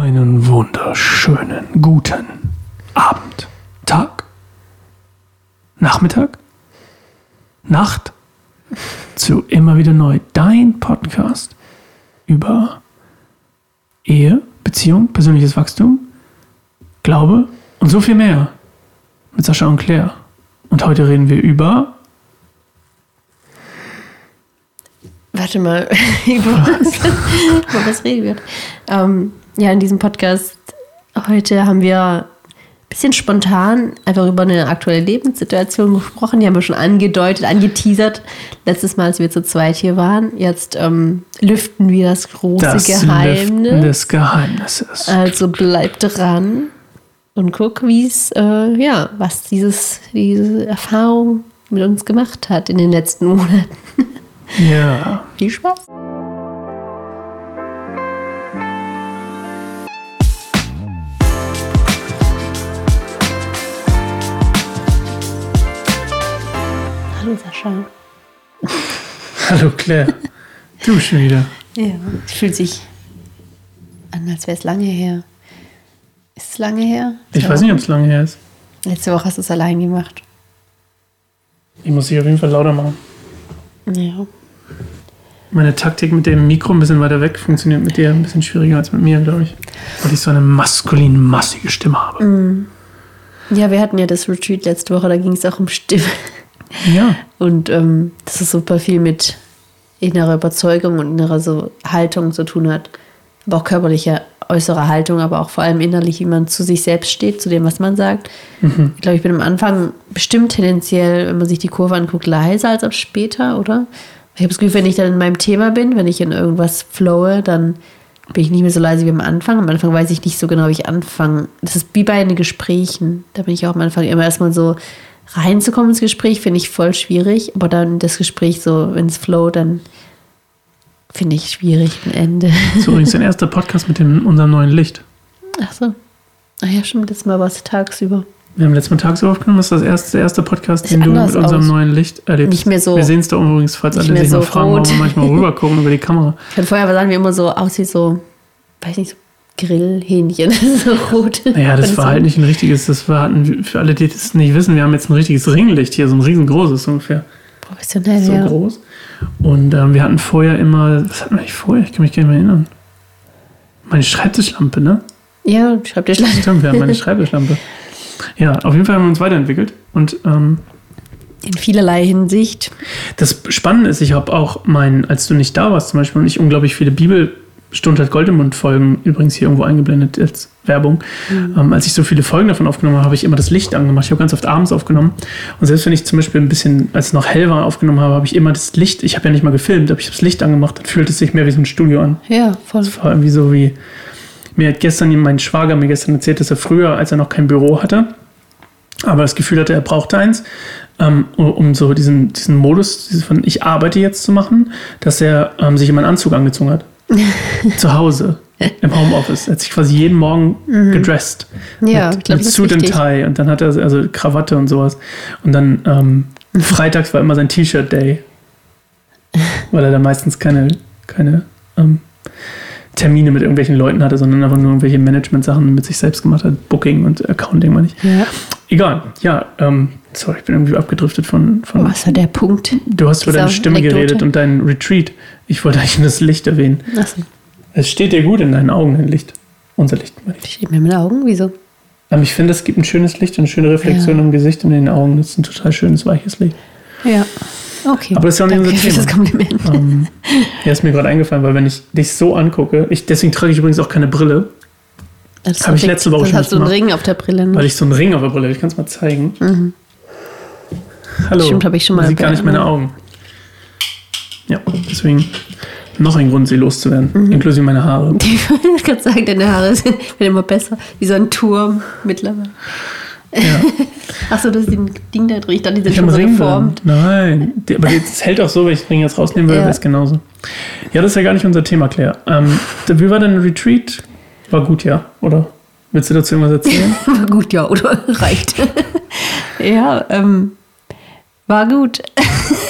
Einen wunderschönen guten Abend, Tag, Nachmittag, Nacht? Zu immer wieder neu dein Podcast über Ehe, Beziehung, persönliches Wachstum, Glaube und so viel mehr mit Sascha und Claire. Und heute reden wir über Warte mal, über was, über was reden wir? Ähm, ja, in diesem Podcast heute haben wir ein bisschen spontan einfach über eine aktuelle Lebenssituation gesprochen. Die haben wir schon angedeutet, angeteasert. Letztes Mal, als wir zu zweit hier waren. Jetzt ähm, lüften wir das große das Geheimnis. Lüften des Geheimnisses. Also bleib dran und guck, wie es, äh, ja, was dieses, diese Erfahrung mit uns gemacht hat in den letzten Monaten. Ja. Viel Spaß. Hallo Sascha. Hallo Claire. Du schon wieder. Ja, es fühlt sich an, als wäre es lange her. Ist es lange her? Ich weiß nicht, ob es lange her ist. Letzte Woche hast du es allein gemacht. Ich muss dich auf jeden Fall lauter machen. Ja. Meine Taktik mit dem Mikro ein bisschen weiter weg funktioniert mit dir ein bisschen schwieriger als mit mir, glaube ich. Weil ich so eine maskulin massige Stimme habe. Ja, wir hatten ja das Retreat letzte Woche, da ging es auch um Stimme. Ja. Und ähm, dass es super viel mit innerer Überzeugung und innerer so Haltung zu tun hat. Aber auch körperliche, äußere Haltung, aber auch vor allem innerlich, wie man zu sich selbst steht, zu dem, was man sagt. Ich glaube, ich bin am Anfang bestimmt tendenziell, wenn man sich die Kurve anguckt, leiser als ab später, oder? Ich habe das Gefühl, wenn ich dann in meinem Thema bin, wenn ich in irgendwas flowe, dann bin ich nicht mehr so leise wie am Anfang. Am Anfang weiß ich nicht so genau, wie ich anfange. Das ist wie bei den Gesprächen. Da bin ich auch am Anfang immer erstmal so reinzukommen ins Gespräch, finde ich voll schwierig. Aber dann das Gespräch so, wenn es flow, dann finde ich schwierig ein Ende. Das ist übrigens dein erster Podcast mit dem, unserem neuen Licht. Ach so. Ach ja, stimmt, das Mal war es tagsüber. Wir haben letztes Mal tagsüber aufgenommen. Das ist das erste, der erste Podcast, Sieht den du mit unserem aus. neuen Licht erlebst. Nicht mehr so- Wir sehen es da übrigens, falls alle sich noch so fragen, warum wir manchmal rübergucken über die Kamera. Von vorher sahen wir immer so aus wie so, weiß nicht, so Grillhähnchen, so rot. Naja, das war so. halt nicht ein richtiges, das war ein, für alle, die das nicht wissen, wir haben jetzt ein richtiges Ringlicht hier, so ein riesengroßes ungefähr. professionell, so ja. groß. Und ähm, wir hatten vorher immer, was hatten wir eigentlich vorher? Ich kann mich gar nicht mehr erinnern. Meine Schreibtischlampe, ne? Ja, schreib dir schlecht. Stimmt, wir haben meine Schreibtischlampe. Ja, auf jeden Fall haben wir uns weiterentwickelt. Und ähm, In vielerlei Hinsicht. das Spannende ist, ich habe auch mein, als du nicht da warst zum Beispiel und ich unglaublich viele Bibelstunde hat Gold im Mund Folgen übrigens hier irgendwo eingeblendet als Werbung. Ähm, als ich so viele Folgen davon aufgenommen habe, habe ich immer das Licht angemacht. Ich habe ganz oft abends aufgenommen. Und selbst wenn ich zum Beispiel ein bisschen, als es noch hell war, aufgenommen habe, habe ich immer das Licht, ich habe ja nicht mal gefilmt, aber ich habe das Licht angemacht, dann fühlt es sich mehr wie so ein Studio an. Ja, voll. Das war irgendwie so wie, mir hat gestern mein Schwager mir gestern erzählt, dass er früher, als er noch kein Büro hatte, aber das Gefühl hatte, er brauchte eins, ähm, um- so diesen, diesen Modus von ich arbeite jetzt zu machen, dass er ähm, sich immer einen Anzug angezogen hat. zu Hause, im Homeoffice. Er hat sich quasi jeden Morgen gedressed. Mhm. Ja, mit, glaub, mit Suit and. Tie und dann hat er also Krawatte und sowas. Und dann ähm, freitags war immer sein T-Shirt-Day, weil er da meistens keine, keine ähm, Termine mit irgendwelchen Leuten hatte, sondern einfach nur irgendwelche Management-Sachen mit sich selbst gemacht hat. Booking und Accounting, meine ich. Ja. Egal, ja, ähm, sorry, ich bin irgendwie abgedriftet von. von Was war der Punkt? du hast über deine Stimme Anekdote? geredet und deinen Retreat. Ich wollte eigentlich nur das Licht erwähnen. Achso, Es steht dir gut in deinen Augen, dein Licht. Unser Licht, meine ich. steht mir mit den Augen? Wieso? Aber ich finde, es gibt ein schönes Licht und eine schöne Reflexion Ja. im Gesicht und in den Augen. Das ist ein total schönes, weiches Licht. Ja. Okay. Aber das ist ja auch nicht unser für das Thema. Kompliment. ähm, ja, ist mir gerade eingefallen, weil wenn ich dich so angucke, ich, deswegen trage ich übrigens auch keine Brille, Das hab ich letzte Woche schon hast du einen gemacht. Ring auf der Brille. Ne? weil ich so einen Ring auf der Brille habe. Ich kann es mal zeigen. Hallo. Stimmt, hab ich schon mal sieht gar nicht meine Augen. Ja, deswegen noch ein Grund, sie loszuwerden. Mhm. Inklusive meine Haare. Ich gerade sagen, deine Haare sind, werden immer besser. Wie so ein Turm mittlerweile. Ja. Achso, das ist ein Ding da drin. Ich dachte, die sind Ich habe schon so Ring geformt. drin. Nein, Die- aber das hält auch so, wenn ich den Ring jetzt rausnehmen würde, Ja. wäre es genauso. Ja, das ist ja gar nicht unser Thema, Claire. Ähm, wie war dein Retreat? War gut, ja, oder? Willst du dazu irgendwas erzählen? War gut, ja, oder? Reicht. ja, ähm, war gut.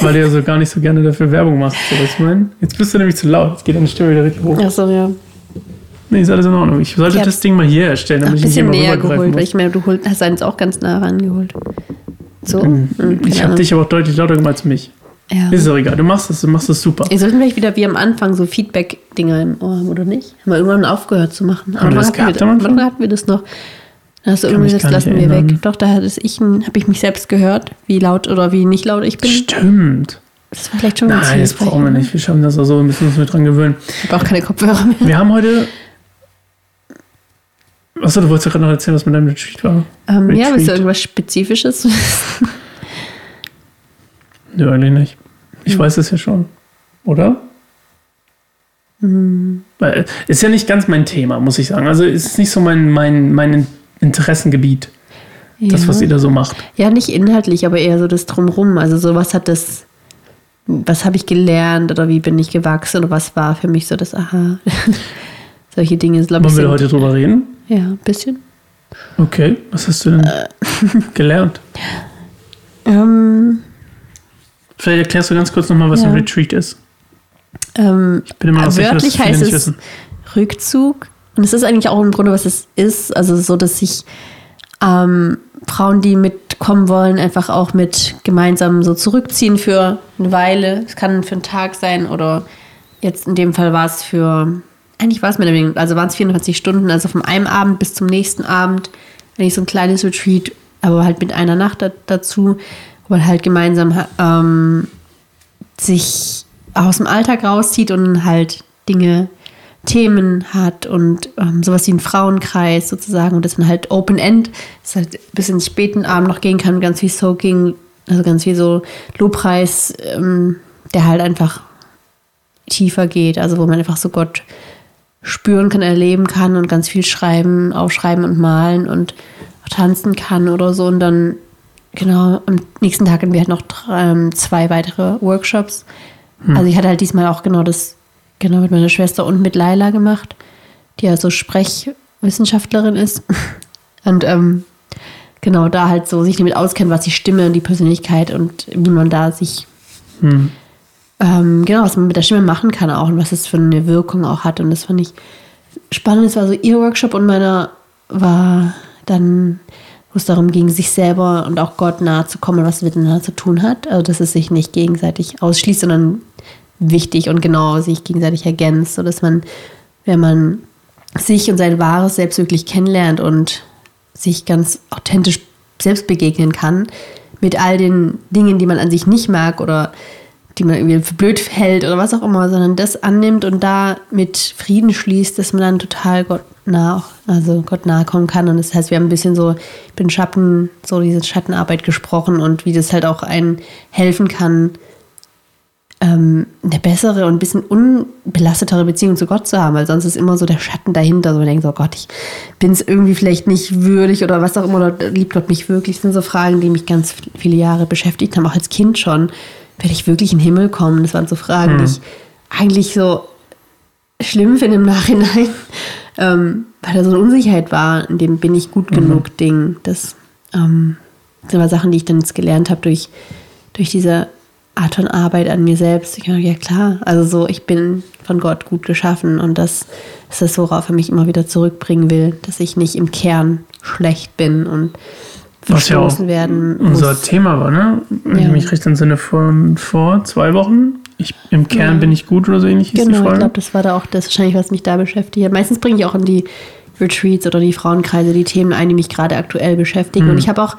Weil du ja so gar nicht so gerne dafür Werbung machst. So, was ich meine? Jetzt bist du nämlich zu laut. Jetzt geht deine Stimme wieder richtig hoch. Achso, ja. Nee, ist alles in Ordnung. Ich sollte Ich das Ding mal hier erstellen, Ach, damit ich nicht bisschen immer näher geholt, weil ich meine, du holt, hast eins auch ganz nah rangeholt. So? Mhm. Hm, Ich habe dich aber auch deutlich lauter gemacht als mich. Ja. Ist auch egal. Du machst das, du machst das super. Wir sollten vielleicht wieder wie am Anfang so Feedback-Dinger im Ohr haben, oder nicht? Haben wir irgendwann aufgehört zu machen. Haben wir das hatten wir, am Anfang? hatten wir das noch? Da hast du irgendwie das lassen wir erinnern. weg. Doch, da hatte ich, habe ich mich selbst gehört, wie laut oder wie nicht laut ich bin. Stimmt. Das war vielleicht schon ganz Nein, das brauchen wir nicht. Wir schaffen das auch so. Wir müssen uns mit dran gewöhnen. Ich habe auch keine Kopfhörer mehr. Wir haben heute. Achso, du wolltest ja gerade noch erzählen, was mit deinem Retreat war. Ähm, ja, Retreat. willst du irgendwas Spezifisches? Nö, eigentlich nicht. Ich weiß es ja schon. Oder? Hm. Weil, ist ja nicht ganz mein Thema, muss ich sagen. Also es ist nicht so mein, mein, mein Interessengebiet, das, ja. was ihr da so macht. Ja, nicht inhaltlich, aber eher so das Drumrum. Also so, was hat das, was habe ich gelernt oder wie bin ich gewachsen oder was war für mich so das Aha. Solche Dinge, glaube ich. Wollen wir heute drüber reden? Ja, ein bisschen. Okay, was hast du denn Äh. gelernt? Ähm, Vielleicht erklärst du ganz kurz nochmal, was Ja. ein Retreat ist. ähm, Ich bin immer noch sicher, dass wörtlich viele heißt nicht es wissen. Rückzug. Und es ist eigentlich auch im Grunde, was es ist. Also so, dass sich ähm, Frauen, die mitkommen wollen, einfach auch mit gemeinsam so zurückziehen für eine Weile. Es kann für einen Tag sein oder jetzt in dem Fall war es für, eigentlich war es mir weniger, also waren es 24 Stunden, also von einem Abend bis zum nächsten Abend. Eigentlich so ein kleines Retreat, aber halt mit einer Nacht da, dazu, man halt gemeinsam ähm, sich aus dem Alltag rauszieht und halt Dinge, Themen hat und ähm, sowas wie ein Frauenkreis sozusagen und dass man halt Open-End, dass halt bis ins späten Abend noch gehen kann, ganz viel Soaking, also ganz viel so Lobpreis, ähm, der halt einfach tiefer geht, also wo man einfach so Gott spüren kann, erleben kann und ganz viel schreiben, aufschreiben und malen und tanzen kann oder so und dann genau am nächsten Tag hatten wir halt noch ähm, zwei weitere Workshops. Also ich hatte halt diesmal auch genau das genau mit meiner Schwester und mit Laila gemacht, die ja so Sprechwissenschaftlerin ist und ähm, genau da halt so sich damit auskennt, was die Stimme und die Persönlichkeit und wie man da sich Hm. ähm, genau, was man mit der Stimme machen kann auch und was es für eine Wirkung auch hat. Und das fand ich spannend. Es war so ihr Workshop und meiner war dann, wo es darum ging, sich selber und auch Gott nahe zu kommen, was miteinander zu tun hat. Also, dass es sich nicht gegenseitig ausschließt, sondern wichtig und genau sich gegenseitig ergänzt, sodass man, wenn man sich und sein wahres Selbst wirklich kennenlernt und sich ganz authentisch selbst begegnen kann, mit all den Dingen, die man an sich nicht mag oder die man irgendwie für blöd hält oder was auch immer, sondern das annimmt und da mit Frieden schließt, dass man dann total Gott nah, also Gott nahe kommen kann. Und das heißt, wir haben ein bisschen so, ich bin Schatten, so diese Schattenarbeit gesprochen und wie das halt auch einen helfen kann, ähm, eine bessere und ein bisschen unbelastetere Beziehung zu Gott zu haben, weil sonst ist immer so der Schatten dahinter. So man denkt so, oh Gott, ich bin es irgendwie vielleicht nicht würdig oder was auch immer, oder liebt Gott mich wirklich? Das sind so Fragen, die mich ganz viele Jahre beschäftigt haben, auch als Kind schon. Werde ich wirklich in den Himmel kommen? Das waren so Fragen, die ich eigentlich so schlimm finde im Nachhinein, ähm, weil da so eine Unsicherheit war, in dem bin ich gut genug Ding. Das ähm, sind aber Sachen, die ich dann jetzt gelernt habe durch, durch diese Art von Arbeit an mir selbst. Ich dachte, ja klar, also so, ich bin von Gott gut geschaffen und das ist das, worauf er mich immer wieder zurückbringen will, dass ich nicht im Kern schlecht bin und Was ja werden unser muss. Thema war, ne? Wenn ich Ja. mich recht entsinne, von vor zwei Wochen. Ich, Im Kern Ja. bin ich gut oder so ähnlich Genau, ich glaube, das war da auch das wahrscheinlich, was mich da beschäftigt hat. Meistens bringe ich auch in die Retreats oder die Frauenkreise die Themen ein, die mich gerade aktuell beschäftigen. Mhm. Und ich habe auch,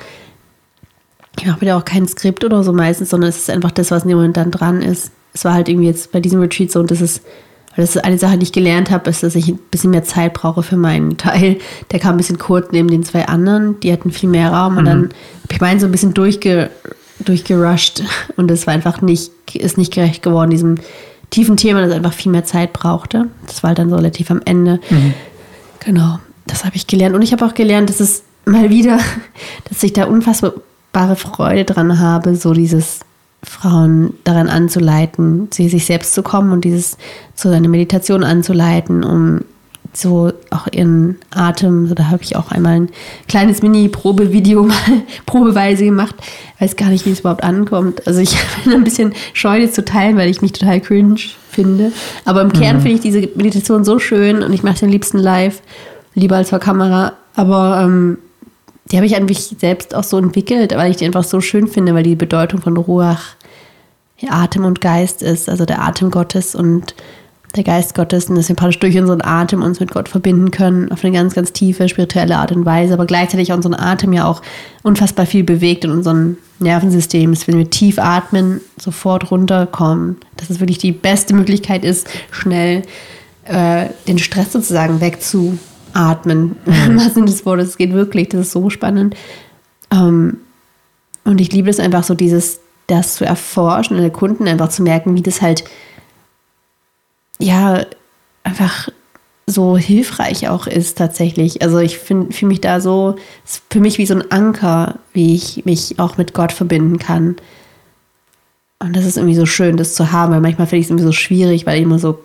ich mache wieder auch kein Skript oder so meistens, sondern es ist einfach das, was in dem Moment dann dran ist. Es war halt irgendwie jetzt bei diesem Retreat so und das ist, weil das ist eine Sache, die ich gelernt habe, ist, dass ich ein bisschen mehr Zeit brauche für meinen Teil. Der kam ein bisschen kurz neben den zwei anderen, die hatten viel mehr Raum und dann habe ich meinen so ein bisschen durchge, durchgerusht und es war einfach nicht, ist nicht gerecht geworden, diesem tiefen Thema, das einfach viel mehr Zeit brauchte. Das war halt dann so relativ am Ende. Genau, das habe ich gelernt. Und ich habe auch gelernt, dass es mal wieder, dass ich da unfassbare Freude dran habe, so dieses Frauen daran anzuleiten, zu sich selbst zu kommen und dieses so eine Meditation anzuleiten, um so auch ihren Atem, so da habe ich auch einmal ein kleines Mini-Probevideo mal probeweise gemacht. Weiß gar nicht, wie es überhaupt ankommt. Also ich bin ein bisschen scheu, das zu teilen, weil ich mich total cringe finde. Aber im Kern Mhm. finde ich diese Meditation so schön und ich mache den liebsten live, lieber als vor Kamera. Aber ähm, die habe ich an mich selbst auch so entwickelt, weil ich die einfach so schön finde, weil die Bedeutung von Ruach Atem und Geist ist, also der Atem Gottes und der Geist Gottes und dass wir praktisch durch unseren Atem uns mit Gott verbinden können, auf eine ganz, ganz tiefe spirituelle Art und Weise, aber gleichzeitig unseren Atem ja auch unfassbar viel bewegt in unserem Nervensystem, dass wenn wir tief atmen, sofort runterkommen, dass es wirklich die beste Möglichkeit ist, schnell äh, den Stress sozusagen wegzuatmen. Im wahrsten Sinne des Wortes, es geht wirklich, das ist so spannend. Ähm, und ich liebe es einfach so, dieses, das zu erforschen und erkunden, einfach zu merken, wie das halt, ja, einfach so hilfreich auch ist tatsächlich. Also ich fühle mich da so, es ist für mich wie so ein Anker, wie ich mich auch mit Gott verbinden kann. Und das ist irgendwie so schön, das zu haben, weil manchmal finde ich es irgendwie so schwierig, weil ich immer so,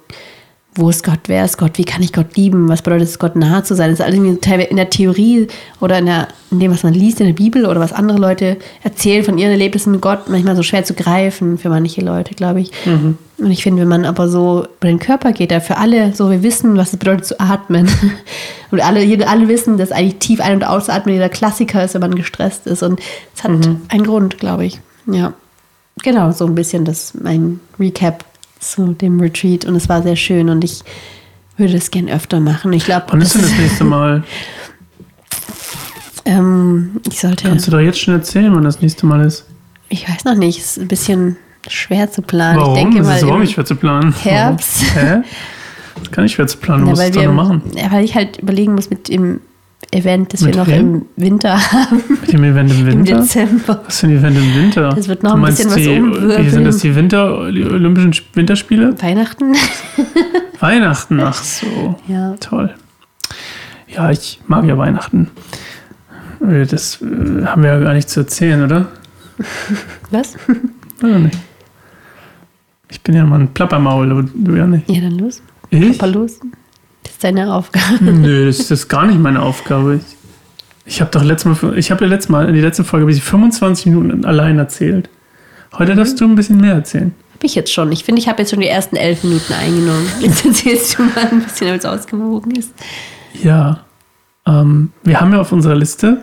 wo ist Gott, wer ist Gott, wie kann ich Gott lieben, was bedeutet es, Gott nahe zu sein? Das ist alles in der Theorie oder in, der, in dem, was man liest in der Bibel oder was andere Leute erzählen von ihren Erlebnissen mit Gott, manchmal so schwer zu greifen für manche Leute, glaube ich. Und ich finde, wenn man aber so über den Körper geht, da für alle so, wir wissen, was es bedeutet zu atmen. Und alle, alle wissen, dass eigentlich tief ein- und ausatmen dieser Klassiker ist, wenn man gestresst ist. Und es hat einen Grund, glaube ich. Ja. Genau, so ein bisschen das mein Recap zu dem Retreat. Und es war sehr schön und ich würde es gern öfter machen. Ich glaube, Wann ist denn das nächste Mal? ähm, ich sollte, Kannst du doch jetzt schon erzählen, wann das nächste Mal ist? ich weiß noch nicht, es ist ein bisschen schwer zu planen. Warum? Ich denke das mal ist überhaupt nicht schwer zu planen. Herbst. Warum? Hä? Das kann nicht schwer zu planen, Ja, doch wir, nur machen. ja, weil ich halt überlegen muss mit dem Event, das Mit wir noch wem? im Winter haben, Mit dem Event im im Winter? Dezember. Was für ein Event im Winter? Das wird noch ein bisschen was die, umwirbeln. Wie sind das die Winter, die Olympischen Sp- Winterspiele? Weihnachten? Weihnachten, ach so. Ja. Toll. Ja, ich mag ja Weihnachten. Äh, Das äh, haben wir ja gar nicht zu erzählen, oder? Was? Oder nicht? Ich bin ja mal ein Plappermaul, aber du ja nicht. Ja, dann los. Ich? Papa los. Ist deine Aufgabe. Nö, das ist gar nicht meine Aufgabe. Ich, habe doch letztes Mal, ich habe ja letztes Mal, in die letzte Folge, habe ich 25 Minuten allein erzählt. Heute darfst du ein bisschen mehr erzählen. Hab ich jetzt schon. Ich finde, ich habe jetzt schon die ersten elf Minuten eingenommen. Jetzt erzählst du mal ein bisschen, damit es ausgewogen ist. Ja, ähm, wir haben ja auf unserer Liste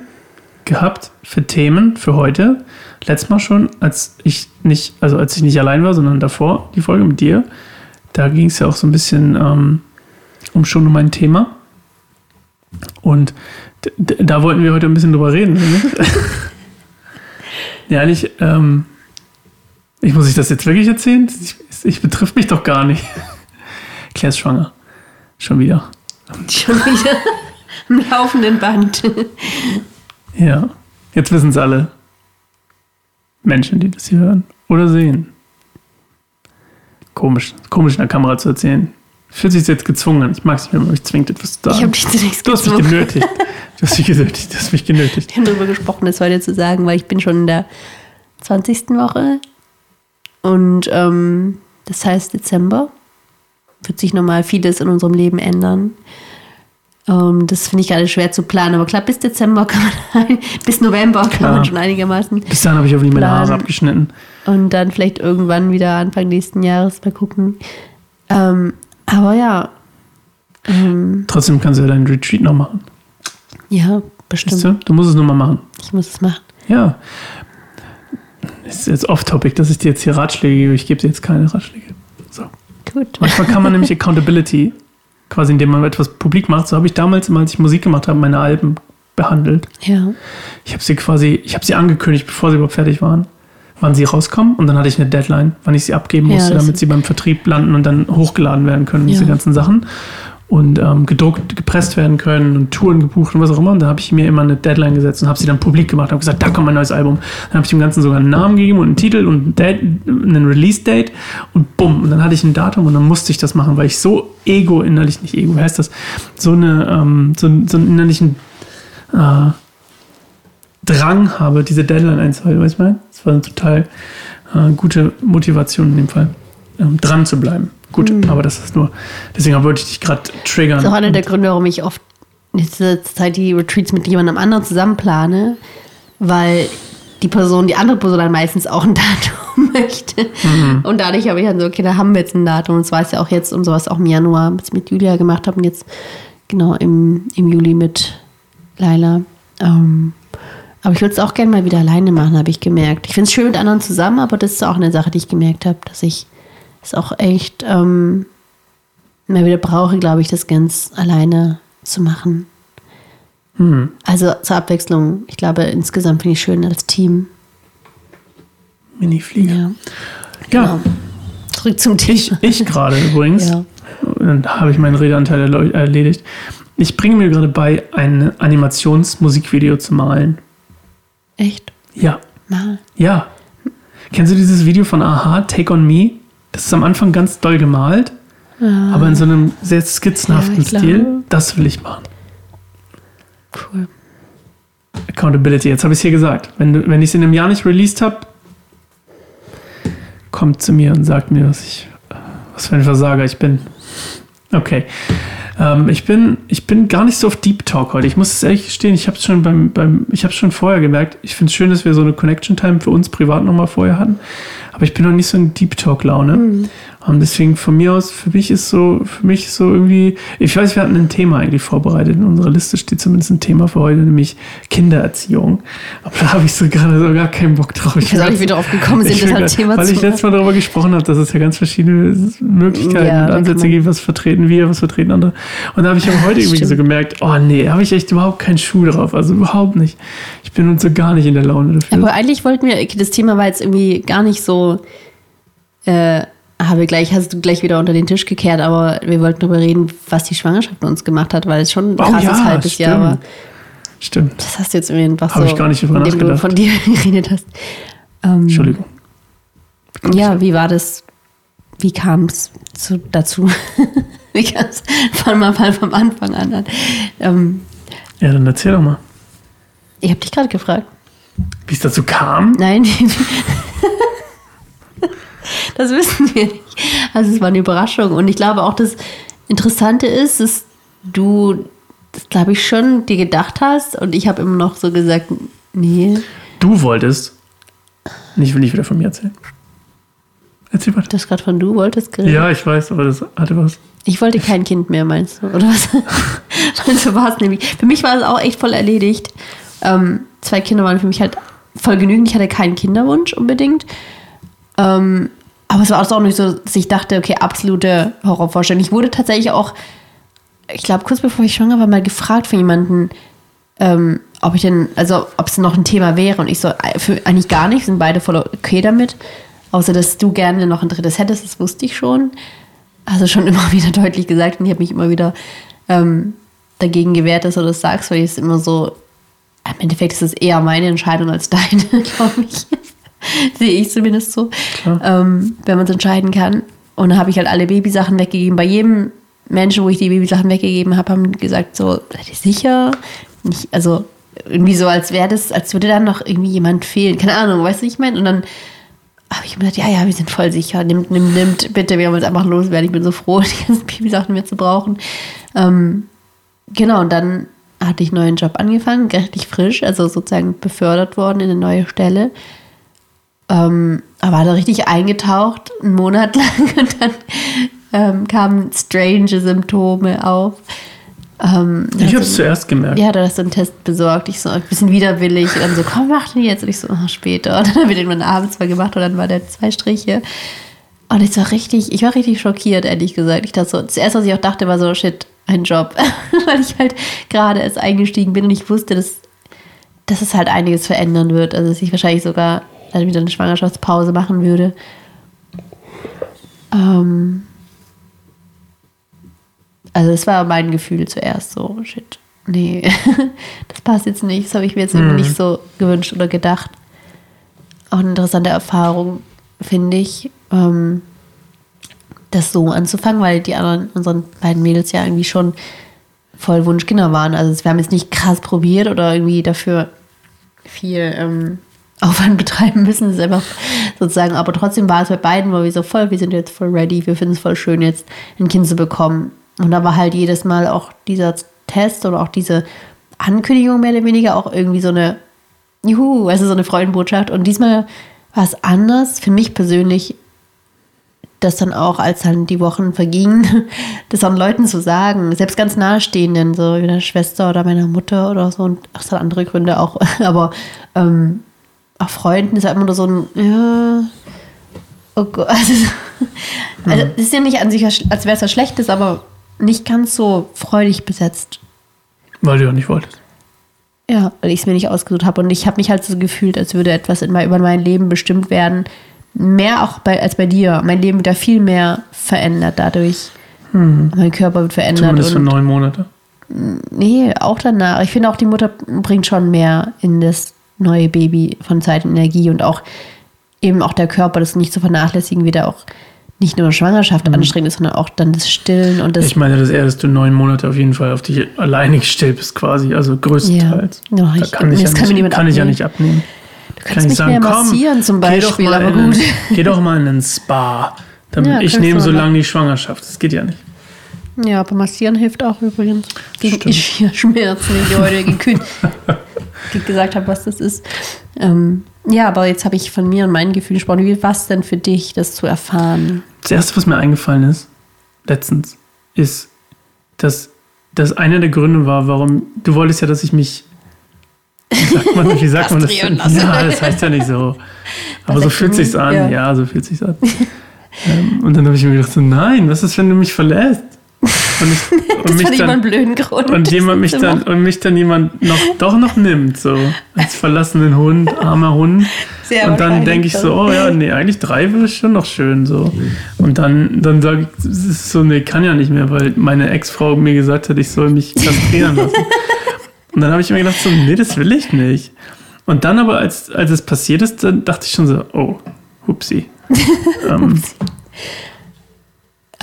gehabt für Themen für heute. Letztes Mal schon, als ich nicht, also als ich nicht allein war, sondern davor, die Folge mit dir. Da ging es ja auch so ein bisschen ähm, um schon um ein Thema. Und da wollten wir heute ein bisschen drüber reden. Ne? ja, eigentlich, ähm, ich muss ich das jetzt wirklich erzählen? Ich, ich betrifft mich doch gar nicht. Claire ist schwanger. Schon wieder. Schon wieder im laufenden Band. Ja, jetzt wissen es alle Menschen, die das hier hören oder sehen. Komisch, komisch in der Kamera zu erzählen. Fühlt sich jetzt gezwungen an. Ich mag es nicht, wenn man mich zwingt, etwas zu Ich sagen. habe dich zunächst Du hast mich gezwungen. genötigt. Du hast mich genötigt. Du hast mich genötigt. Wir haben darüber gesprochen, das heute zu sagen, weil ich bin schon in der 20. Woche. Und ähm, das heißt Dezember. Wird sich nochmal vieles in unserem Leben ändern. Ähm, das finde ich gerade schwer zu planen. Aber klar, bis Dezember kann man, bis November kann Klar. man schon einigermaßen. Bis dahin habe ich hoffentlich meine Haare abgeschnitten. Und dann vielleicht irgendwann wieder Anfang nächsten Jahres mal gucken. Ähm, aber ja. Ähm, Trotzdem kannst du ja deinen Retreat noch machen. ja, Weißt bestimmt. du? du musst es nur mal machen. Ich muss es machen. Ja. Es ist jetzt off-topic, dass ich dir jetzt hier Ratschläge gebe. Ich gebe dir jetzt keine Ratschläge. So. Gut. Manchmal kann man nämlich Accountability, quasi indem man etwas publik macht, so habe ich damals, als ich Musik gemacht habe, meine Alben behandelt. Ja. Ich habe sie quasi, ich habe sie angekündigt, bevor sie überhaupt fertig waren, wann sie rauskommen und dann hatte ich eine Deadline, wann ich sie abgeben Ja, musste, das- damit sie beim Vertrieb landen und dann hochgeladen werden können, diese Ja. ganzen Sachen und ähm, gedruckt, gepresst werden können und Touren gebucht und was auch immer. Und da habe ich mir immer eine Deadline gesetzt und habe sie dann publik gemacht und habe gesagt, da kommt mein neues Album. Dann habe ich dem Ganzen sogar einen Namen gegeben und einen Titel und einen Release-Date und bumm. Und dann hatte ich ein Datum und dann musste ich das machen, weil ich so ego innerlich, nicht ego, wie heißt das, so, eine, ähm, so, so einen innerlichen äh, Drang habe, diese Deadline einzuhalten. Weißt du, was ich meine? Das war eine total äh, gute Motivation in dem Fall, ähm, dran zu bleiben. gut, aber das ist nur, deswegen wollte ich dich gerade triggern. Das ist auch einer der Gründe, warum ich oft in letzter Zeit die Retreats mit jemandem anderen zusammen plane, weil die Person, die andere Person dann meistens auch ein Datum möchte. Und dadurch habe ich dann so, okay, da haben wir jetzt ein Datum. Und das weiß ja auch jetzt und sowas auch im Januar mit, mit Julia gemacht habe und jetzt genau im, im Juli mit Laila. Ähm, aber ich würde es auch gerne mal wieder alleine machen, habe ich gemerkt. Ich finde es schön mit anderen zusammen, aber das ist auch eine Sache, die ich gemerkt habe, dass ich es auch echt ähm, mal wieder brauche, glaube ich, das ganz alleine zu machen. Also zur Abwechslung. Ich glaube, insgesamt finde ich schön als Team. Mini-Flieger. Ja. Ja, Genau. Zurück zum Thema. ich, ich gerade übrigens. Ja. Dann habe ich meinen Redeanteil erledigt. Ich bringe mir gerade bei, ein Animationsmusikvideo zu malen. Echt? Ja, Mal. ja. Kennst du dieses Video von Aha, Take on Me? Das ist am Anfang ganz doll gemalt, aber in so einem sehr skizzenhaften Ja, glaube. Stil. Das will ich machen. Cool. Accountability, jetzt habe ich es hier gesagt. Wenn, du- wenn ich es in einem Jahr nicht released habe, kommt zu mir und sagt mir, was ich, was für ein Versager ich bin. Okay. Ähm, ich, bin, ich bin gar nicht so auf Deep Talk heute. Ich muss es ehrlich gestehen, ich habe es schon beim, beim, ich schon vorher gemerkt. Ich finde es schön, dass wir so eine Connection Time für uns privat nochmal vorher hatten. Aber ich bin noch nicht so in Deep Talk Laune. Und deswegen von mir aus, für mich ist so, für mich ist so irgendwie, ich weiß, wir hatten ein Thema eigentlich vorbereitet. In unserer Liste steht zumindest ein Thema für heute, nämlich Kindererziehung. Aber da habe ich so gerade so gar keinen Bock drauf. Ich weiß auch nicht, wie drauf gekommen sind, das grad- Thema Weil zu ich letztes Mal darüber gesprochen habe, dass es ja ganz verschiedene Möglichkeiten Ja, und Ansätze gibt, was vertreten wir, was vertreten andere. Und da habe ich aber heute irgendwie so gemerkt, oh nee, habe ich echt überhaupt keinen Schuh drauf. Also überhaupt nicht. Ich bin uns so gar nicht in der Laune dafür. Aber eigentlich wollten wir, das Thema war jetzt irgendwie gar nicht so, äh, habe gleich, hast du gleich wieder unter den Tisch gekehrt, aber wir wollten darüber reden, was die Schwangerschaft mit uns gemacht hat, weil es schon ein Oh krasses ja, halbes Jahr war. Stimmt. Das hast du jetzt irgendwie einfach Hab so, ich gar nicht drüber du von dir geredet hast. Ähm, Entschuldigung. Ja, wie war das? Wie kam es zu, dazu? wie kam es? Fangen wir mal vom Anfang an an. Ähm, Ja, dann erzähl doch mal, ich habe dich gerade gefragt. wie es dazu kam. Nein. das wissen wir nicht. Also es war eine Überraschung. Und ich glaube auch, das Interessante ist, dass du, das glaube ich schon, dir gedacht hast. Und ich habe immer noch so gesagt, nee, Du wolltest. Ich will nicht wieder von mir erzählen. Erzähl weiter. du hast gerade von du wolltest geredet. Ja, ich weiß, aber das hatte was. Ich wollte kein Kind mehr, meinst du? Oder was? so war es nämlich. Für mich war es auch echt voll erledigt. Ähm, zwei Kinder waren für mich halt voll genügend. Ich hatte keinen Kinderwunsch unbedingt. Ähm, aber es war auch nicht so, dass ich dachte, okay, absolute Horrorvorstellung. Ich wurde tatsächlich auch, ich glaube, kurz bevor ich schwanger war, mal gefragt von jemandem, ähm, ob ich denn, also ob es noch ein Thema wäre. Und ich so, äh, für, eigentlich gar nicht, sind beide voll okay damit. Außer, dass du gerne noch ein drittes hättest, das wusste ich schon. Also schon immer wieder deutlich gesagt und ich habe mich immer wieder ähm, dagegen gewehrt, dass du das sagst, weil ich es immer so, im Endeffekt ist es eher meine Entscheidung als deine, glaube ich. Sehe ich zumindest so, ähm, wenn man es entscheiden kann. Und dann habe ich halt alle Babysachen weggegeben. Bei jedem Menschen, wo ich die Babysachen weggegeben habe, haben die gesagt so, seid ihr sicher? Nicht, also irgendwie so, als wäre das, als würde dann noch irgendwie jemand fehlen. Keine Ahnung, weißt du, wie ich meine? Und dann habe ich mir gedacht, ja, ja, wir sind voll sicher. Nimmt, nimmt, nimmt, bitte, wir haben uns einfach loswerden. Ich bin so froh, die ganzen Babysachen mehr zu brauchen. Ähm, genau, und dann hatte ich einen neuen Job angefangen, richtig frisch, also sozusagen befördert worden in eine neue Stelle. Ähm, aber war da richtig eingetaucht, einen Monat lang und dann ähm, kamen strange Symptome auf. Ähm, Ich habe es zuerst gemerkt. ja, du hast so einen Test besorgt. Ich so, ein bisschen widerwillig. Und dann so, komm, mach den jetzt. Und ich so, oh, später. Und dann habe ich den dann abends mal gemacht und dann war der zwei Striche. Und ich war richtig, ich war richtig schockiert, ehrlich gesagt. Ich dachte so, das erste, was ich auch dachte, war so, shit, ein Job. Weil ich halt gerade erst eingestiegen bin und ich wusste, dass, dass es halt einiges verändern wird. Also, dass ich wahrscheinlich sogar dann wieder eine Schwangerschaftspause machen würde. Ähm, also das war mein Gefühl zuerst so, shit, nee, das passt jetzt nicht, das habe ich mir jetzt irgendwie nicht so gewünscht oder gedacht. Auch eine interessante Erfahrung, finde ich, ähm, das so anzufangen, weil die anderen, unseren beiden Mädels ja irgendwie schon voll Wunschkinder waren. Also wir haben jetzt nicht krass probiert oder irgendwie dafür viel ähm, Aufwand betreiben müssen. Ist einfach sozusagen. Aber trotzdem war es bei beiden, weil wir so voll, wir sind jetzt voll ready, wir finden es voll schön, jetzt ein Kind zu bekommen. Und da war halt jedes Mal auch dieser Test oder auch diese Ankündigung mehr oder weniger auch irgendwie so eine, juhu, also so eine Freudenbotschaft. Und diesmal war es anders, für mich persönlich, das dann auch, als dann die Wochen vergingen, das dann Leuten zu sagen, selbst ganz nahestehenden, so wie meiner Schwester oder meiner Mutter oder so, und es hat andere Gründe auch, aber ähm, auch Freunden ist halt immer nur so ein, ja, oh Gott, also, also es ist ja nicht an sich, als wäre es was Schlechtes, aber nicht ganz so freudig besetzt. Weil du ja nicht wolltest. Ja, weil ich es mir nicht ausgesucht habe. Und ich habe mich halt so gefühlt, als würde etwas in mein, über mein Leben bestimmt werden. Mehr auch bei, als bei dir. Mein Leben wird da viel mehr verändert dadurch. Hm. Mein Körper wird verändert. Zumindest für neun Monate. nee, auch danach. Ich finde auch, die Mutter bringt schon mehr in das neue Baby von Zeit und Energie und auch eben auch der Körper, das nicht zu vernachlässigen, wieder auch nicht nur Schwangerschaft anstrengend ist, sondern auch dann das Stillen und das Ich meine das eher, dass du neun Monate auf jeden Fall auf dich alleine gestellt bist, quasi. Also größtenteils. Ja. Ja, da ich- kann ich, ja, das kann nicht, kann ich ja abnehmen. nicht abnehmen. Du kannst mich mehr massieren zum geh doch Beispiel, mal aber in geh doch mal in einen Spa. Dann, Ja, ich nehme so lange die Schwangerschaft. Das geht ja nicht. Ja, aber massieren hilft auch übrigens. Gegen. Schmerzen, die ich heute gekühlt gesagt habe, was das ist. Ähm, ja, aber jetzt habe ich von mir und meinen Gefühlen gesprochen. Wie war es denn für dich, das zu erfahren? Das erste, was mir eingefallen ist, letztens, ist, dass das einer der Gründe war, warum du wolltest ja, dass ich mich. Wie sagt man, wie sagt man das? Lassen. Ja, das heißt ja nicht so. Aber so fühlt sich's an. Ja. Ja, so fühlt sich's an. ähm, und dann habe ich mir gedacht, so, nein, was ist, wenn du mich verlässt? Und, ich, und Das mich fand ich mal einen dann, blöden Grund. und jemand mich dann und mich dann jemand noch doch noch nimmt so. Als verlassenen Hund armer Hund. Sehr und dann denke ich so dann. oh ja nee eigentlich drei wäre schon noch schön so. Und dann dann sage ich so nee kann ja nicht mehr weil meine Ex-Frau mir gesagt hat ich soll mich kastrieren lassen. Und dann habe ich mir gedacht so nee das will ich nicht. Und dann aber als als es passiert ist dann dachte ich schon so oh hupsi. Ähm,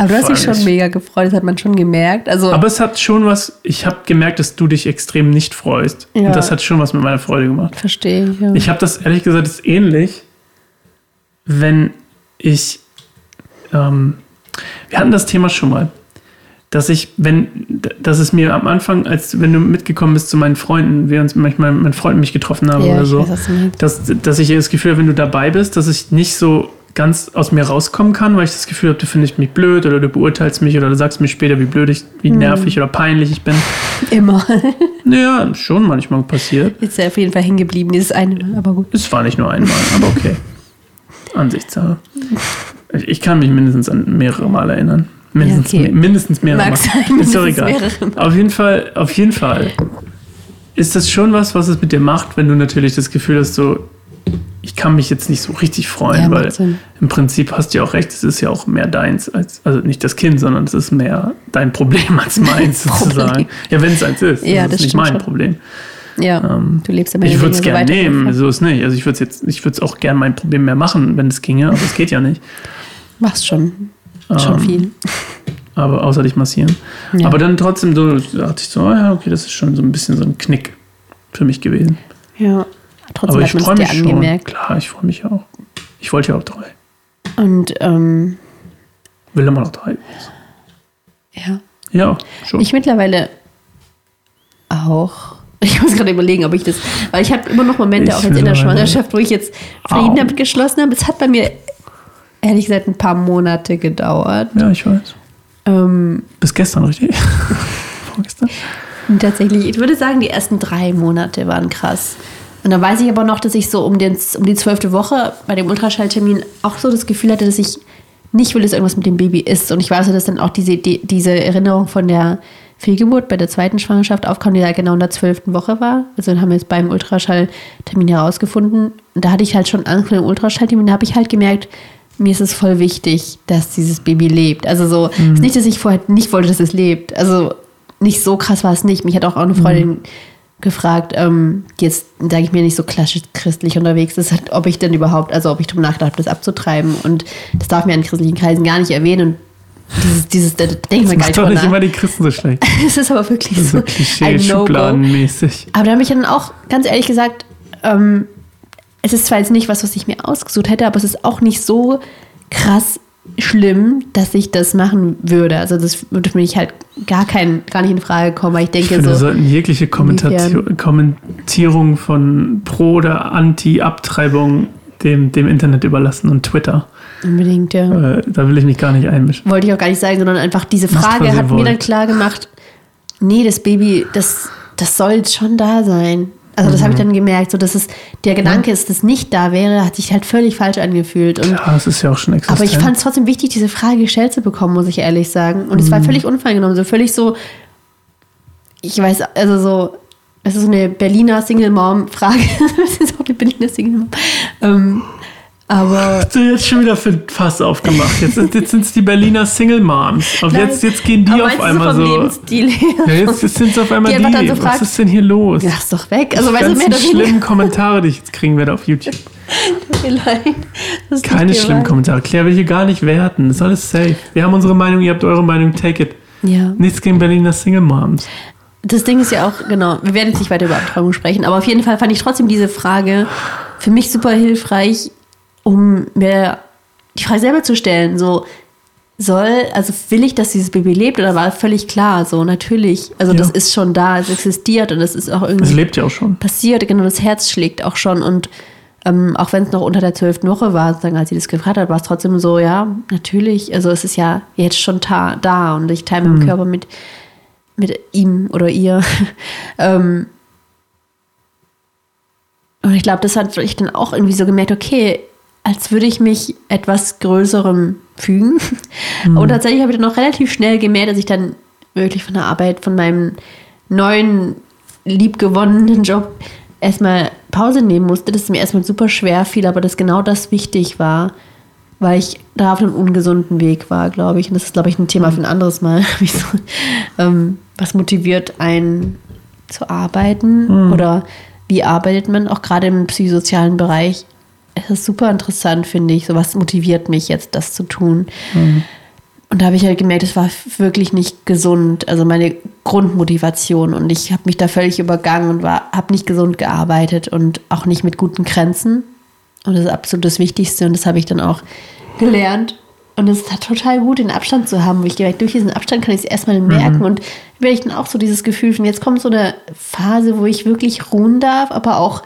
Aber du hast dich schon mega gefreut, das hat man schon gemerkt. Also, Aber es hat schon was, ich habe gemerkt, dass du dich extrem nicht freust. Ja. Und das hat schon was mit meiner Freude gemacht. verstehe ich. Ja. Ich habe das ehrlich gesagt ist ähnlich, wenn ich, ähm, wir hatten das Thema schon mal, dass ich, wenn, dass es mir am Anfang, als wenn du mitgekommen bist zu meinen Freunden, wir uns manchmal mit Freunden mich getroffen haben Ja, oder so, weiß, dass, dass ich das Gefühl habe, wenn du dabei bist, dass ich nicht so ganz aus mir rauskommen kann, weil ich das Gefühl habe, du findest mich blöd oder du beurteilst mich oder du sagst mir später, wie blöd ich, wie nervig oder peinlich ich bin. Immer. Naja, schon manchmal passiert. Ist ja auf jeden Fall hängen geblieben, dieses eine Mal, aber gut. Es war nicht nur einmal, aber okay. Ansichtssache. Ich, kann mich mindestens an mehrere Mal erinnern. Mindestens, Ja, okay. mindestens mehrere Mag Mal. sein, Ist doch mindestens egal. mehrere Mal. Auf jeden Fall, auf jeden Fall ist das schon was, was es mit dir macht, wenn du natürlich das Gefühl hast, so, ich kann mich jetzt nicht so richtig freuen, Ja, weil Sinn. im Prinzip hast du ja auch recht, es ist ja auch mehr deins als, also nicht das Kind, sondern es ist mehr dein Problem als meins sozusagen. Ja, wenn es eins ist. Ja, das das ist nicht mein schon. Problem. Ja, Ähm, du lebst ja Ich würde es so gerne nehmen, so ist nicht. Also ich würde es jetzt, ich würde es auch gerne mein Problem mehr machen, wenn es ginge, aber es geht ja nicht. Machst schon. Schon Ähm, viel. Aber außer dich massieren. Ja. Aber dann trotzdem so, da dachte ich so, oh ja, okay, das ist schon so ein bisschen so ein Knick für mich gewesen. Ja. Trotzdem aber hat ich man freue es dir schon. angemerkt. Klar, ich freue mich auch. Ich wollte ja auch drei. Und ähm, Will immer noch drei. ja. Ja, schon. Ich mittlerweile auch. Ich muss gerade überlegen, ob ich das. Weil ich habe immer noch Momente, Ich auch jetzt in der Schwangerschaft, wo ich jetzt Frieden damit geschlossen habe. Es hat bei mir ehrlich gesagt ein paar Monate gedauert. ja, ich weiß. Ähm, Bis gestern, richtig? Vorgestern? tatsächlich, ich würde sagen, die ersten drei Monate waren krass. Und dann weiß ich aber noch, dass ich so um, den, um die zwölfte Woche bei dem Ultraschalltermin auch so das Gefühl hatte, dass ich nicht will, dass irgendwas mit dem Baby ist. Und ich weiß, dass dann auch diese, die, diese Erinnerung von der Fehlgeburt bei der zweiten Schwangerschaft aufkam, die da genau in der zwölften Woche war. Also dann haben wir es beim Ultraschalltermin herausgefunden. Und da hatte ich halt schon Angst vor dem Ultraschalltermin. Da habe ich halt gemerkt, mir ist es voll wichtig, dass dieses Baby lebt. Also so, es ist nicht, dass ich vorher nicht wollte, dass es lebt. Also nicht so krass war es nicht. Mich hat auch eine Freundin gefragt, ähm, jetzt, sage ich mir, nicht so klassisch christlich unterwegs ist, ob ich denn überhaupt, also ob ich drüber nachgedacht habe, das abzutreiben. Und das darf mir in christlichen Kreisen gar nicht erwähnen. Und dieses, dieses da denkt man gar nicht doch nicht nach. immer die Christen so schlecht. Das ist aber wirklich so so Klischee. Schubladenmäßig. Aber da habe ich dann auch ganz ehrlich gesagt, ähm, es ist zwar jetzt nicht was, was ich mir ausgesucht hätte, aber es ist auch nicht so krass schlimm, dass ich das machen würde. Also das würde für mich halt gar kein, gar nicht in Frage kommen, weil ich denke Ich finde, wir so. sollten jegliche Kommentierung von Pro- oder Anti-Abtreibung dem, dem Internet überlassen und Twitter. Unbedingt, ja. Äh, da will ich mich gar nicht einmischen. Wollte ich auch gar nicht sagen, sondern einfach diese Frage hat mir wollt. dann klar gemacht, nee, das Baby, das, das soll jetzt schon da sein. Also das habe ich Mhm. dann gemerkt, so dass es der Gedanke ist, dass es nicht da wäre, hat sich halt völlig falsch angefühlt. Und Ja, es ist ja auch schon existent. Aber ich fand es trotzdem wichtig, diese Frage gestellt zu bekommen, muss ich ehrlich sagen. Und Mhm. es war völlig unvoreingenommen, so völlig so, ich weiß, also so, es ist so eine Berliner Single-Mom-Frage. das ist auch eine Berliner Single-Mom. Ähm, aber Hast du jetzt schon wieder für Fass aufgemacht? Jetzt, jetzt sind es die Berliner Single Moms. Und jetzt, jetzt gehen die auf einmal so. Lebensstil? Ja, jetzt, jetzt sind es auf einmal Die die. so Was fragt- ist denn hier los? Ja, ist doch weg. Also, weißt du, mehr schlimmen Kommentare, die ich jetzt kriegen werde auf YouTube. Keine schlimmen. Kommentare. Claire will hier gar nicht werten. Das ist alles safe. Wir haben unsere Meinung, ihr habt eure Meinung, take it. Ja. Nichts gegen Berliner Single Moms. Das Ding ist ja auch, genau, wir werden jetzt nicht weiter über Abtreibung sprechen, aber auf jeden Fall fand ich trotzdem diese Frage für mich super hilfreich, um mir die Frage selber zu stellen. So, soll, also will ich, dass dieses Baby lebt oder war völlig klar, so natürlich. Also Ja. das ist schon da, es existiert und es ist auch Es irgendwie lebt ja auch schon. passiert, genau, das Herz schlägt auch schon und ähm, auch wenn es noch unter der zwölften Woche war, sozusagen, als sie das gefragt hat, war es trotzdem so, ja, natürlich, also es ist ja jetzt schon da und ich teile meinen Körper mit, mit ihm oder ihr. ähm, und ich glaube, das hat ich dann auch irgendwie so gemerkt, okay, als würde ich mich etwas Größerem fügen. Und tatsächlich habe ich dann auch relativ schnell gemerkt, dass ich dann wirklich von der Arbeit, von meinem neuen, liebgewonnenen Job erstmal Pause nehmen musste, dass es mir erstmal super schwer fiel, aber dass genau das wichtig war, weil ich da auf einem ungesunden Weg war, glaube ich. Und das ist, glaube ich, ein Thema für ein anderes Mal. Ähm, was motiviert einen zu arbeiten oder wie arbeitet man auch gerade im psychosozialen Bereich? Es ist super interessant, finde ich. So was motiviert mich jetzt, das zu tun. Und da habe ich halt gemerkt, es war wirklich nicht gesund, also meine Grundmotivation. Und ich habe mich da völlig übergangen und habe nicht gesund gearbeitet und auch nicht mit guten Grenzen. Und das ist absolut das Wichtigste und das habe ich dann auch gelernt. Und es ist halt total gut, den Abstand zu haben. wo Ich gemerkt, durch diesen Abstand kann ich es erstmal merken. Und werde ich dann auch so dieses Gefühl von, jetzt kommt so eine Phase, wo ich wirklich ruhen darf, aber auch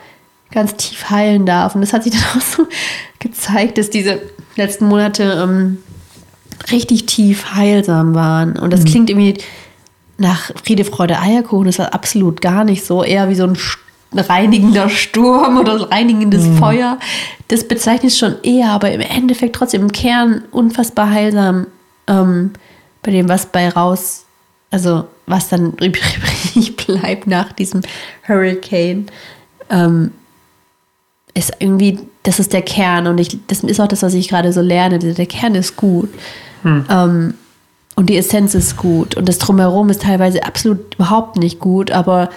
ganz tief heilen darf. Und das hat sich dann auch so gezeigt, dass diese letzten Monate ähm, richtig tief heilsam waren. Und das klingt irgendwie nach Friede, Freude, Eierkuchen. Das war absolut gar nicht so. Eher wie so ein reinigender Sturm oder reinigendes Feuer. Das bezeichnet es schon eher, aber im Endeffekt trotzdem im Kern unfassbar heilsam. Ähm, bei dem, was bei raus, also was dann übrig bleibt nach diesem Hurricane. Ähm, ist irgendwie, das ist der Kern und ich, das ist auch das, was ich gerade so lerne. Der Kern ist gut. Ähm, und die Essenz ist gut. Und das Drumherum ist teilweise absolut überhaupt nicht gut, aber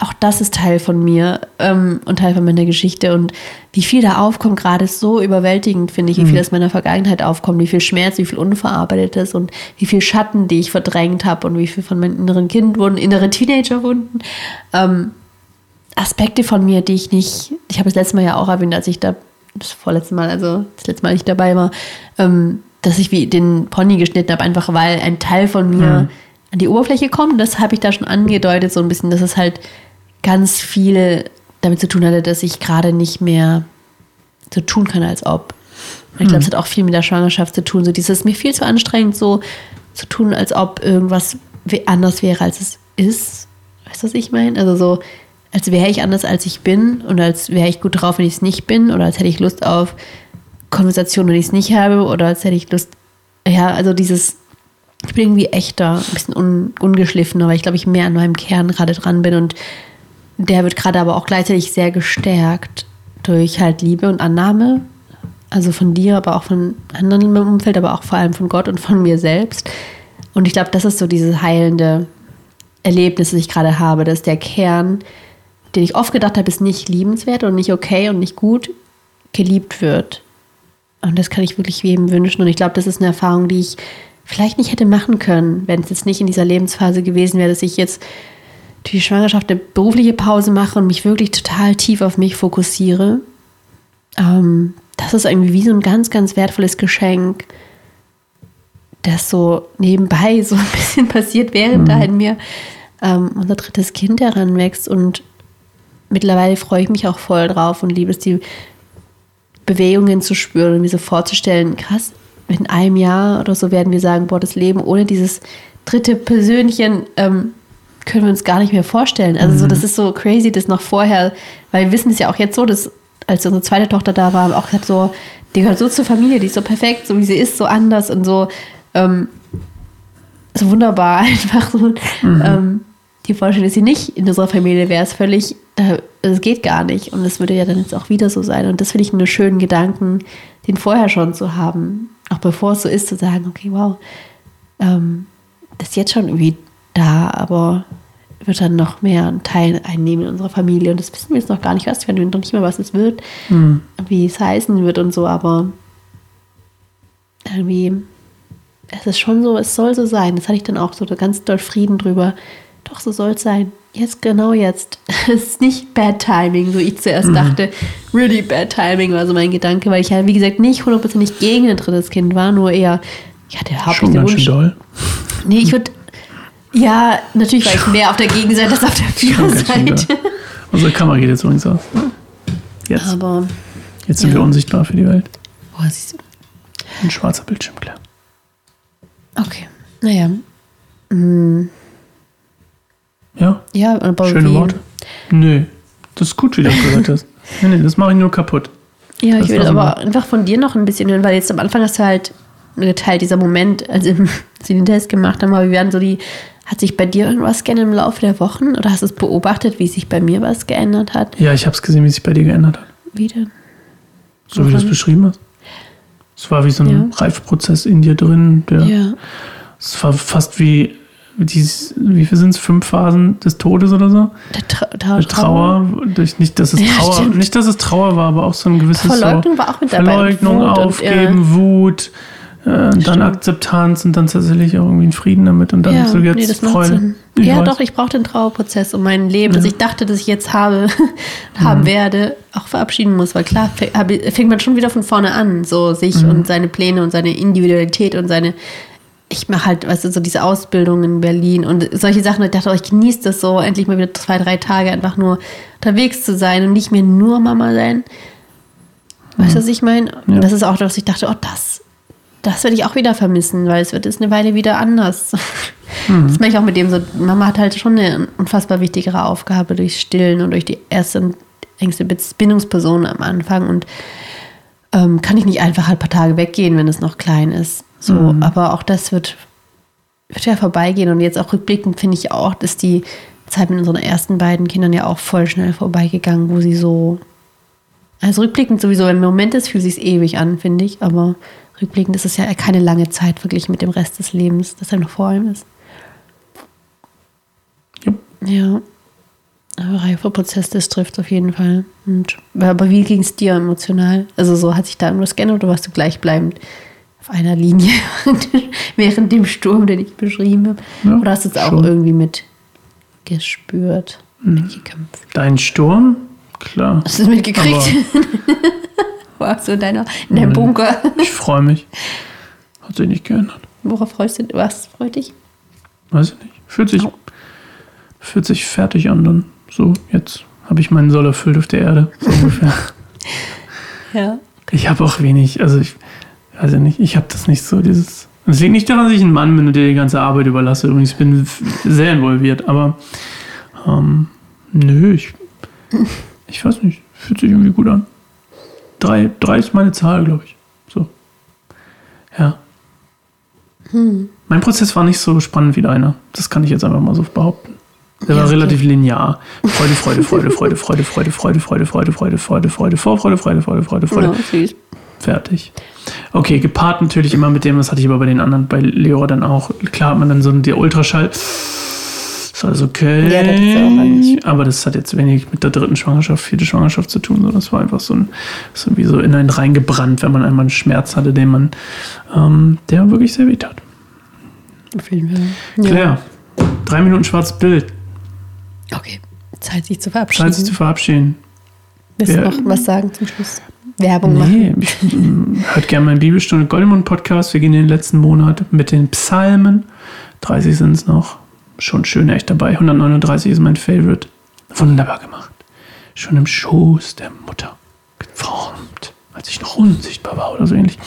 auch das ist Teil von mir ähm, und Teil von meiner Geschichte. Und wie viel da aufkommt, gerade ist so überwältigend, finde ich, wie viel aus meiner Vergangenheit aufkommt, wie viel Schmerz, wie viel Unverarbeitetes und wie viel Schatten, die ich verdrängt habe und wie viel von meinen inneren Kindwunden, innere Teenagerwunden. Ähm, Aspekte von mir, die ich nicht, ich habe das letzte Mal ja auch erwähnt, als ich da, das vorletzte Mal, also das letzte Mal nicht dabei war, ähm, dass ich wie den Pony geschnitten habe, einfach weil ein Teil von mir an die Oberfläche kommt. Das habe ich da schon angedeutet, so ein bisschen, dass es halt ganz viel damit zu tun hatte, dass ich gerade nicht mehr so tun kann, als ob. Und ich glaube, es hat auch viel mit der Schwangerschaft zu tun. So dieses mir viel zu anstrengend, so zu tun, als ob irgendwas anders wäre, als es ist. Weißt du, was ich meine? Also so, als wäre ich anders, als ich bin und als wäre ich gut drauf, wenn ich es nicht bin oder als hätte ich Lust auf Konversation, wenn ich es nicht habe oder als hätte ich Lust, ja, also dieses, ich bin irgendwie echter, ein bisschen un, ungeschliffener, weil ich glaube, ich mehr an meinem Kern gerade dran bin und der wird gerade aber auch gleichzeitig sehr gestärkt durch halt Liebe und Annahme, also von dir, aber auch von anderen in meinem Umfeld, aber auch vor allem von Gott und von mir selbst. Und ich glaube, das ist so dieses heilende Erlebnis, das ich gerade habe, dass der Kern, den ich oft gedacht habe, ist nicht liebenswert und nicht okay und nicht gut, geliebt wird. Und das kann ich wirklich jedem wünschen. Und ich glaube, das ist eine Erfahrung, die ich vielleicht nicht hätte machen können, wenn es jetzt nicht in dieser Lebensphase gewesen wäre, dass ich jetzt durch die Schwangerschaft eine berufliche Pause mache und mich wirklich total tief auf mich fokussiere. ähm, das ist irgendwie wie so ein ganz, ganz wertvolles Geschenk, das so nebenbei so ein bisschen passiert, während Mhm. da in mir ähm, unser drittes Kind heranwächst. Und mittlerweile freue ich mich auch voll drauf und liebe es, die Bewegungen zu spüren und mir so vorzustellen, krass, in einem Jahr oder so werden wir sagen, boah, das Leben ohne dieses dritte Persönchen ähm, können wir uns gar nicht mehr vorstellen. Also so, das ist so crazy, das noch vorher, weil wir wissen es ja auch jetzt so, dass als unsere zweite Tochter da war, haben wir auch gesagt, so, die gehört so zur Familie, die ist so perfekt, so wie sie ist, so anders und so, ähm, so wunderbar einfach so. Ähm, die Vorstellung, dass sie nicht in unserer Familie wäre, ist völlig, es geht gar nicht. Und das würde ja dann jetzt auch wieder so sein. Und das finde ich einen schönen Gedanken, den vorher schon zu haben. Auch bevor es so ist, zu sagen, okay, wow, ähm, das ist jetzt schon irgendwie da, aber wird dann noch mehr einen Teil einnehmen in unserer Familie. Und das wissen wir jetzt noch gar nicht, was wir wissen noch nicht mehr, was es wird, Mhm. wie es heißen wird und so, aber irgendwie, es ist schon so, es soll so sein. Das hatte ich dann auch so ganz doll Frieden drüber. Doch, so soll es sein. Jetzt, genau jetzt. Es ist nicht Bad Timing, so ich zuerst dachte. Really Bad Timing war so mein Gedanke, weil ich ja, wie gesagt, nicht hundertprozentig gegen ein drittes Kind war, nur eher, ich hatte überhaupt Schon nicht den Wunsch. doll. Nee, ich würde, ja, natürlich war ich mehr auf der Gegenseite als auf der. Führerseite. Unsere Kamera geht jetzt übrigens aus. Jetzt. Aber, Jetzt sind ja. wir unsichtbar für die Welt. boah, siehst du. Ein schwarzer Bildschirm, klar. Okay, naja. Hm, Ja, ja, aber schöne wie, Worte. Nö, das ist gut, wie du das gesagt hast. Nee, nee, das mache ich nur kaputt. Ja, Das ich will aber wir. einfach von dir noch ein bisschen hören, weil jetzt am Anfang hast du halt geteilt, dieser Moment, als wir den Test gemacht haben, aber wir werden so die, hat sich bei dir irgendwas geändert im Laufe der Wochen oder hast du es beobachtet, wie sich bei mir was geändert hat? Ja, ich habe es gesehen, wie sich bei dir geändert hat. Wie denn? So wie du es beschrieben hast. Es war wie so ein Ja. Reifprozess in dir drin. Der, Ja. Es war fast wie, dieses, wie viel sind es? Fünf Phasen des Todes oder so? Der Tra Tra Der Trauer, durch, nicht, dass es Ja, Trauer, stimmt. nicht, dass es Trauer war, aber auch so ein gewisses Verleugnung so, war auch mit dabei. Verleugnung, Wut und, Aufgeben, Wut, äh, dann Stimmt. Akzeptanz und dann tatsächlich auch irgendwie einen Frieden damit und dann Ja, so jetzt nee, das Freude. Ja, weiß. doch, ich brauche den Trauerprozess, um mein Leben, das ich dachte, dass ich jetzt habe, haben Mhm. werde, auch verabschieden muss. Weil klar, fängt man schon wieder von vorne an, so sich Mhm. und seine Pläne und seine Individualität und seine. Ich mache halt, weißt du, so diese Ausbildung in Berlin und solche Sachen. Und ich dachte, oh, ich genieße das so, endlich mal wieder zwei, drei Tage einfach nur unterwegs zu sein und nicht mehr nur Mama sein. Weißt du, was ich meine? Ja. Und das ist auch, dass ich dachte, oh, das, das werde ich auch wieder vermissen, weil es wird jetzt eine Weile wieder anders. Das mache ich auch mit dem so. Mama hat halt schon eine unfassbar wichtigere Aufgabe durch Stillen und durch die erste und engste Bindungsperson am Anfang und ähm, kann ich nicht einfach halt ein paar Tage weggehen, wenn es noch klein ist. So, aber auch das wird, wird ja vorbeigehen und jetzt auch rückblickend finde ich auch, dass die Zeit mit unseren ersten beiden Kindern ja auch voll schnell vorbeigegangen, wo sie so also rückblickend sowieso, im Moment ist, fühlt sich ewig an, finde ich, aber rückblickend ist es ja keine lange Zeit verglichen mit dem Rest des Lebens, das ja noch vor allem ist. Jupp. Ja. Aber Reifeprozess, das trifft auf jeden Fall. Und, aber wie ging es dir emotional? Also so hat sich da irgendwas geändert oder warst du gleichbleibend auf einer Linie während dem Sturm, den ich beschrieben habe? Ja, oder hast du es auch irgendwie mit gespürt, mitgekämpft? Dein Sturm? Klar. Hast du es mitgekriegt? Warst du in, deiner, in deinem. Bunker? Ich freue mich. Hat sich nicht geändert. Worauf freust du dich? Was freut dich? Weiß ich nicht. Fühlt sich, Oh. fühlt sich fertig an dann. So, jetzt habe ich meinen Soll erfüllt auf der Erde. So ungefähr. Ja. Ich habe auch wenig, also ich weiß ja nicht, ich habe das nicht so, dieses. Es liegt nicht daran, dass ich ein Mann bin und dir die ganze Arbeit überlasse. Übrigens, ich bin sehr involviert, aber ähm, nö, ich, ich weiß nicht, fühlt sich irgendwie gut an. Drei, drei ist meine Zahl, glaube ich. So. Ja. Mein Prozess war nicht so spannend wie deiner. Das kann ich jetzt einfach mal so behaupten. Der war relativ linear. Freude, Freude, Freude, Freude, Freude, Freude, Freude, Freude, Freude, Freude, Freude, Freude, Vorfreude, Freude, Freude, Freude, Freude. Ja, süß. Fertig. Okay, gepaart natürlich immer mit dem, das hatte ich aber bei den anderen, bei Leora dann auch. Klar hat man dann so der Ultraschall. Ist alles okay. Ja, das ist auch alles. aber das hat jetzt wenig mit der dritten Schwangerschaft, vierte Schwangerschaft zu tun. So, das war einfach so ein, so wie so in einen reingebrannt, wenn man einmal einen Schmerz hatte, den man, ähm, der wirklich sehr weh tat. Auf jeden Fall. Ja. Claire, drei Minuten schwarzes Bild. Okay. Zeit, sich zu verabschieden. Zeit sich zu verabschieden. Willst du Ja. noch was sagen zum Schluss? Werbung machen. Nee, ich, mm, hört gerne meinen Bibelstunde Goldemund Podcast. Wir gehen in den letzten Monat mit den Psalmen. 30 sind es noch. Schon schön echt dabei. 139 ist mein Favorite. Wunderbar gemacht. Schon im Schoß der Mutter geformt, als ich noch unsichtbar war oder so ähnlich.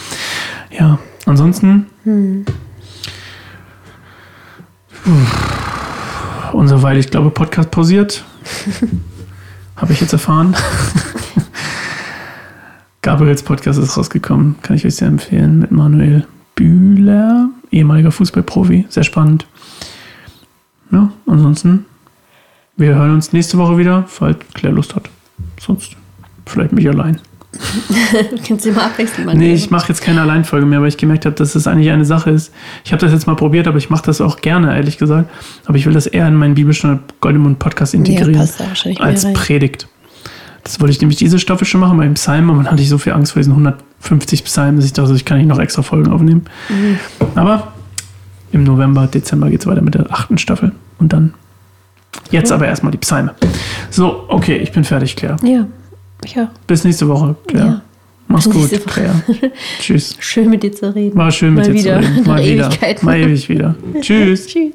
Ja, ansonsten. Uff, unser Weil, ich glaube, Podcast pausiert. Habe ich jetzt erfahren. Gabriels Podcast ist rausgekommen. Kann ich euch sehr empfehlen. Mit Manuel Bühler, ehemaliger Fußballprofi. Sehr spannend. Ja, ansonsten, wir hören uns nächste Woche wieder, falls Claire Lust hat. Sonst vielleicht mich allein. Du kannst sie mal abwechseln. mein Nee, ich mache jetzt keine Alleinfolge mehr, weil ich gemerkt habe, dass das eigentlich eine Sache ist. Ich habe das jetzt mal probiert, aber ich mache das auch gerne, ehrlich gesagt. Aber ich will das eher in meinen Bibelstunde Goldemund Podcast integrieren. Ja, als. Predigt. Das wollte ich nämlich diese Staffel schon machen, beim Psalm, aber dann hatte ich so viel Angst vor diesen 150 Psalmen, dass ich dachte, ich kann nicht noch extra Folgen aufnehmen. Mhm. Aber im November, Dezember geht es weiter mit der achten Staffel. Und dann jetzt aber erstmal die Psalme. So, okay, ich bin fertig, Claire. Ja, ja. Bis nächste Woche, Claire. Ja. Mach's gut. Claire. Tschüss. Schön mit dir zu reden. War schön mit Mal dir wieder. zu reden. Mal wieder. Mal ewig wieder. Tschüss. Tschüss.